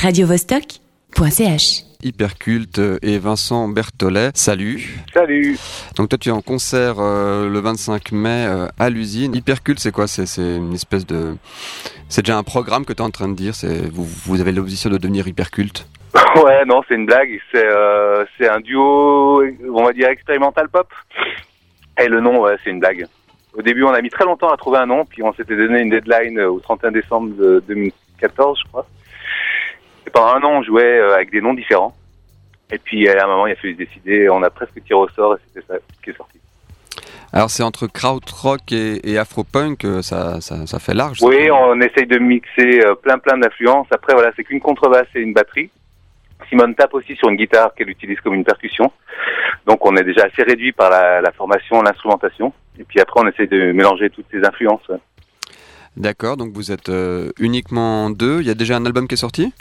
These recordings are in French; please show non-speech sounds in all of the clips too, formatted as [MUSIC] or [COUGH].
radiovostok.ch Hyperculte et Vincent Berthollet. Salut. Salut. Donc toi tu es en concert euh, le 25 mai euh, à l'usine. Hyperculte c'est quoi? C'est c'est une espèce de c'est déjà un programme que tu es en train de dire, c'est vous, vous avez l'obsession de devenir hyperculte? [LAUGHS] Ouais, non, c'est une blague. C'est euh, c'est un duo, on va dire expérimental pop. Et le nom, ouais, c'est une blague. Au début, on a mis très longtemps à trouver un nom, puis on s'était donné une deadline au 31 décembre de 2014, je crois. Et pendant un an, on jouait euh, avec des noms différents. Et puis à un moment, il a fallu se décider. On a presque tiré au sort et c'était ça qui est sorti. Alors c'est entre krautrock et, et afropunk, euh, ça, ça, ça fait large. Oui, on essaye de mixer euh, plein plein d'influences. Après, voilà, c'est qu'une contrebasse et une batterie. Simone tape aussi sur une guitare qu'elle utilise comme une percussion. Donc on est déjà assez réduit par la, la formation, l'instrumentation. Et puis après, on essaye de mélanger toutes ces influences. D'accord, donc vous êtes euh, uniquement deux. Il y a déjà un album qui est sorti?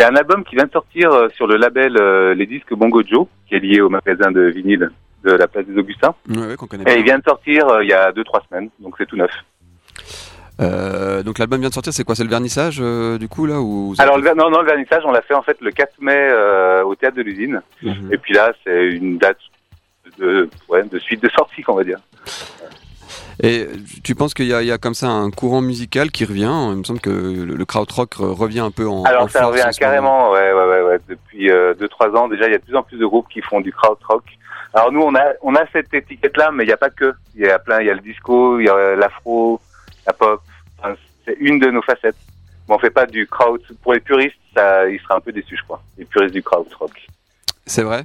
Il y a un album qui vient de sortir euh, sur le label euh, Les Disques Bongo Joe, qui est lié au magasin de vinyle de la place des Augustins. Oui, qu'on connaît Et il bien. vient de sortir euh, il y a deux trois semaines, donc c'est tout neuf. Euh, donc l'album vient de sortir, c'est quoi C'est le vernissage euh, du coup là ou Alors le, ver- non, non, le vernissage, on l'a fait en fait le 4 mai euh, au théâtre de l'usine. Mhm. Et puis là, c'est une date de, ouais, de suite de sortie, qu'on va dire. Et tu penses qu'il y, a- il y a comme ça un courant musical qui revient? Il me semble que le, le krautrock re- revient un peu en. en Alors ça force revient carrément, ouais, ouais, ouais, ouais. Depuis 2-3 ans déjà, il y a de plus en plus de groupes qui font du krautrock. Alors nous, on a, on a cette étiquette-là, mais il n'y a pas que. Il y a plein, il y a le disco, il y a l'afro, la pop. Enfin, c'est une de nos facettes. Mais on fait pas du kraut. Pour les puristes, ça, ils seraient un peu déçus, je crois. Les puristes du krautrock. C'est vrai?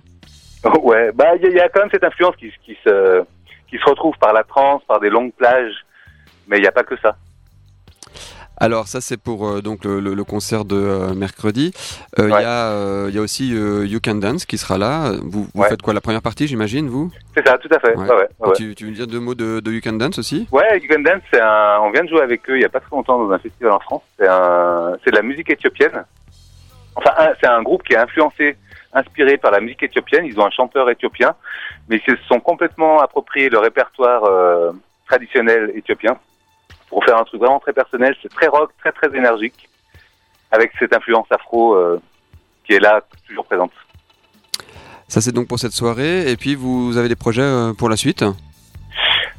[LAUGHS] Ouais, bah il y, a- il y a quand même cette influence qui, qui se qui se retrouve par la trance, par des longues plages, mais il n'y a pas que ça. Alors ça c'est pour euh, donc le, le- le concert de euh, mercredi. Euh, Il Ouais. y a il y a aussi You Can Dance qui sera là. Vous, vous Ouais. faites quoi la première partie j'imagine vous? C'est ça, tout à fait. Ouais. Tu, tu veux dire deux mots de, de You Can Dance aussi? Ouais, You Can Dance, un, on vient de jouer avec eux il y a pas très longtemps dans un festival en France. C'est un, de la musique éthiopienne. Enfin, c'est un groupe qui est influencé, inspiré par la musique éthiopienne. Ils ont un chanteur éthiopien, mais ils se sont complètement appropriés le répertoire euh, traditionnel éthiopien pour faire un truc vraiment très personnel. C'est très rock, très très énergique, avec cette influence afro euh, qui est là, toujours présente. Ça c'est donc pour cette soirée et puis vous avez des projets euh, pour la suite?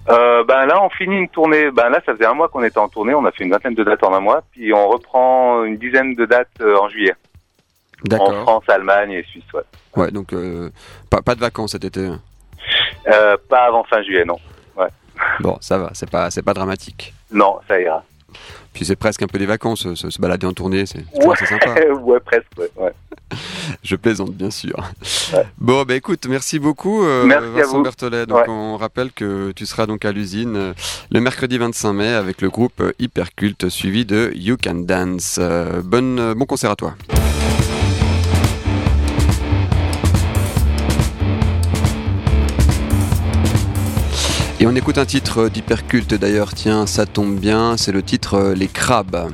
Euh, ben là, on finit une tournée. Ben là, ça faisait un mois qu'on était en tournée. On a fait une vingtaine de dates en un mois, puis on reprend une dizaine de dates en juillet. En. France, Allemagne et Suisse, ouais. Ouais donc euh, pas, pas de vacances cet été. Euh, pas avant fin juillet, non. Bon ça va c'est pas pas dramatique. Non, ça ira. Puis c'est presque un peu des vacances se, se balader en tournée c'est Ouais. sympa. [LAUGHS] ouais, presque, ouais. ouais. [LAUGHS] Je plaisante, bien sûr. Ouais. Bon, bah écoute, merci beaucoup, euh, Merci à Vincent vous. Berthollet. Donc, Ouais. on rappelle que tu seras donc à l'usine euh, le mercredi 25 mai avec le groupe euh, Hyperculte suivi de You Can Dance. Euh, bonne, euh, bon concert à toi. Et on écoute un titre d'Hyperculte d'ailleurs, tiens, ça tombe bien, c'est le titre euh, Les Crabes.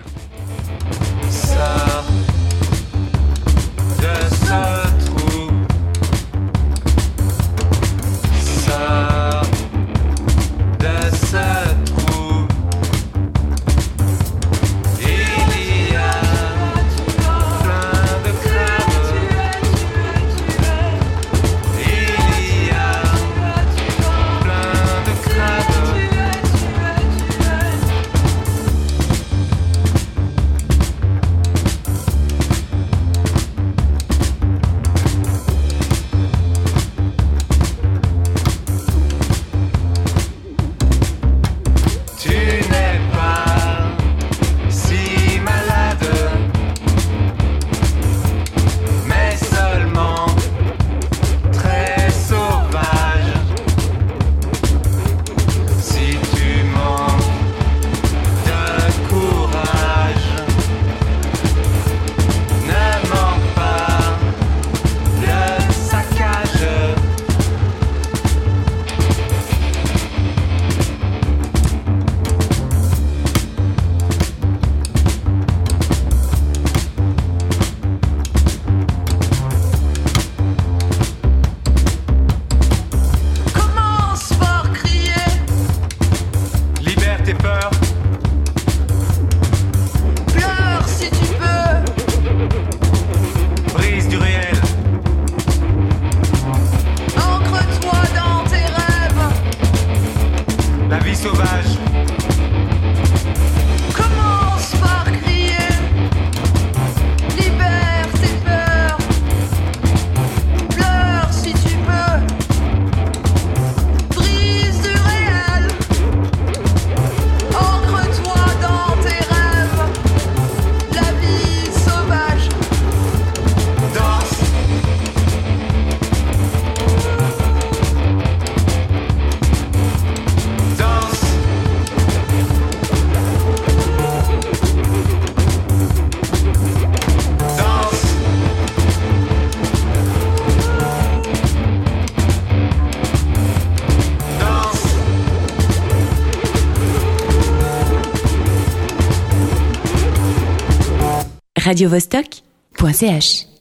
radiovostok.ch